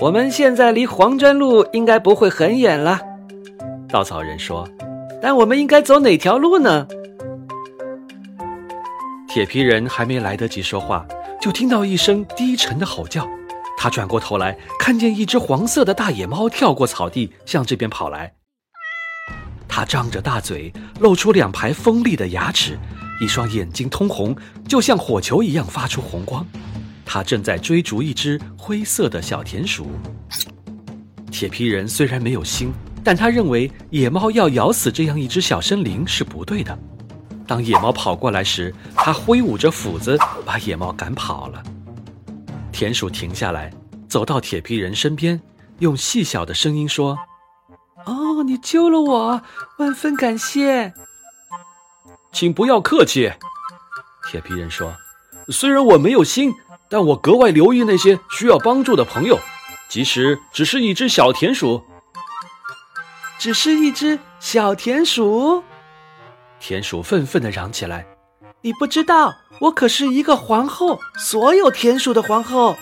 我们现在离黄砖路应该不会很远了。稻草人说：“但我们应该走哪条路呢？”铁皮人还没来得及说话，就听到一声低沉的吼叫。他转过头来，看见一只黄色的大野猫跳过草地，向这边跑来。它张着大嘴，露出两排锋利的牙齿，一双眼睛通红，就像火球一样发出红光。他正在追逐一只灰色的小田鼠。铁皮人虽然没有心，但他认为野猫要咬死这样一只小生灵是不对的。当野猫跑过来时，他挥舞着斧子把野猫赶跑了。田鼠停下来，走到铁皮人身边，用细小的声音说：“哦，你救了我，万分感谢。”请不要客气，铁皮人说：“虽然我没有心。”但我格外留意那些需要帮助的朋友，即使只是一只小田鼠。只是一只小田鼠，田鼠愤愤地嚷起来：“你不知道，我可是一个皇后，所有田鼠的皇后。”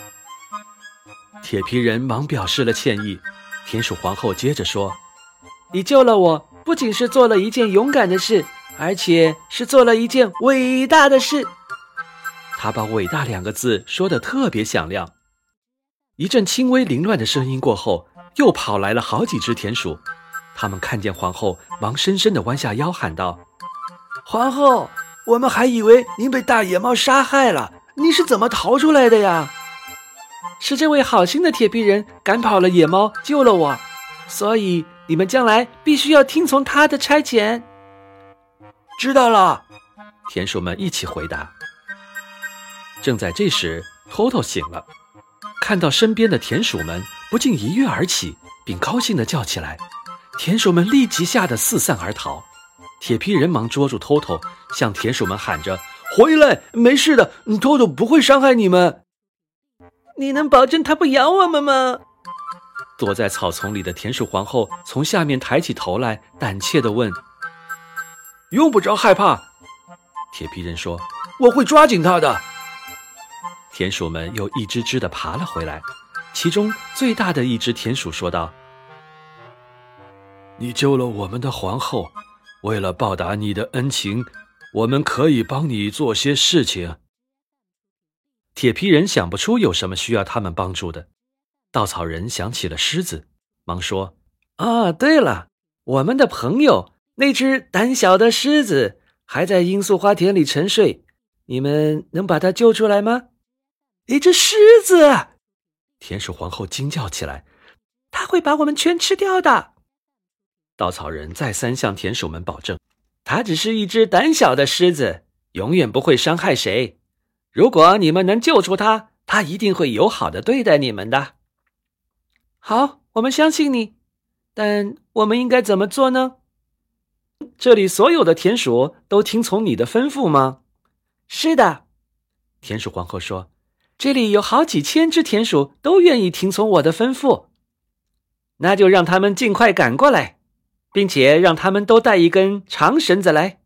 铁皮人忙表示了歉意。田鼠皇后接着说：“你救了我，不仅是做了一件勇敢的事，而且是做了一件伟大的事。”他把“伟大”两个字说得特别响亮。一阵轻微凌乱的声音过后，又跑来了好几只田鼠。他们看见皇后，忙深深地弯下腰，喊道：“皇后，我们还以为您被大野猫杀害了，您是怎么逃出来的呀？”是这位好心的铁皮人赶跑了野猫，救了我，所以你们将来必须要听从他的差遣。知道了，田鼠们一起回答。正在这时，偷偷醒了，看到身边的田鼠们，不禁一跃而起，并高兴地叫起来。田鼠们立即吓得四散而逃。铁皮人忙捉住偷偷，向田鼠们喊着：“回来，没事的，偷偷不会伤害你们。”你能保证他不咬我们吗？躲在草丛里的田鼠皇后从下面抬起头来，胆怯地问：“用不着害怕。”铁皮人说：“我会抓紧他的。”田鼠们又一只只的爬了回来，其中最大的一只田鼠说道：“你救了我们的皇后，为了报答你的恩情，我们可以帮你做些事情。”铁皮人想不出有什么需要他们帮助的，稻草人想起了狮子，忙说：“啊，对了，我们的朋友那只胆小的狮子还在罂粟花田里沉睡，你们能把它救出来吗？”一只狮子，田鼠皇后惊叫起来：“它会把我们全吃掉的！”稻草人再三向田鼠们保证：“它只是一只胆小的狮子，永远不会伤害谁。如果你们能救出它，它一定会友好的对待你们的。”好，我们相信你，但我们应该怎么做呢？这里所有的田鼠都听从你的吩咐吗？是的，田鼠皇后说。这里有好几千只田鼠都愿意听从我的吩咐，那就让他们尽快赶过来，并且让他们都带一根长绳子来。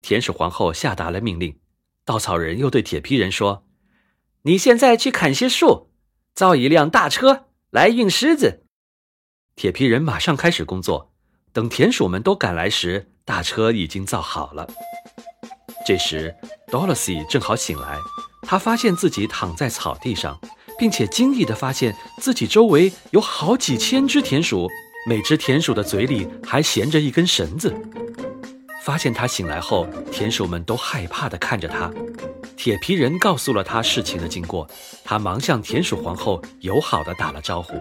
田鼠皇后下达了命令，稻草人又对铁皮人说：“你现在去砍些树，造一辆大车来运狮子。”铁皮人马上开始工作，等田鼠们都赶来时，大车已经造好了。这时，Dorothy 正好醒来。他发现自己躺在草地上，并且惊异地发现自己周围有好几千只田鼠，每只田鼠的嘴里还衔着一根绳子。发现他醒来后，田鼠们都害怕地看着他。铁皮人告诉了他事情的经过，他忙向田鼠皇后友好地打了招呼。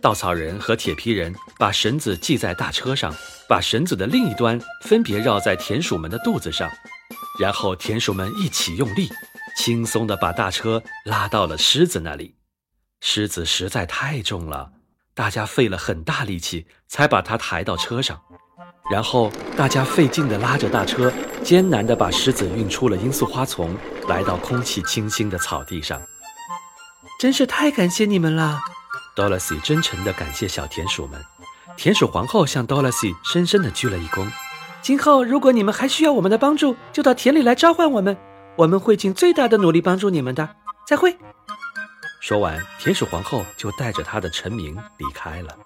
稻草人和铁皮人把绳子系在大车上，把绳子的另一端分别绕在田鼠们的肚子上，然后田鼠们一起用力。轻松地把大车拉到了狮子那里，狮子实在太重了，大家费了很大力气才把它抬到车上，然后大家费劲地拉着大车，艰难地把狮子运出了罂粟花丛，来到空气清新的草地上。真是太感谢你们了，Dorothy 真诚地感谢小田鼠们。田鼠皇后向 Dorothy 深深地鞠了一躬。今后如果你们还需要我们的帮助，就到田里来召唤我们。我们会尽最大的努力帮助你们的。再会。说完，田鼠皇后就带着她的臣民离开了。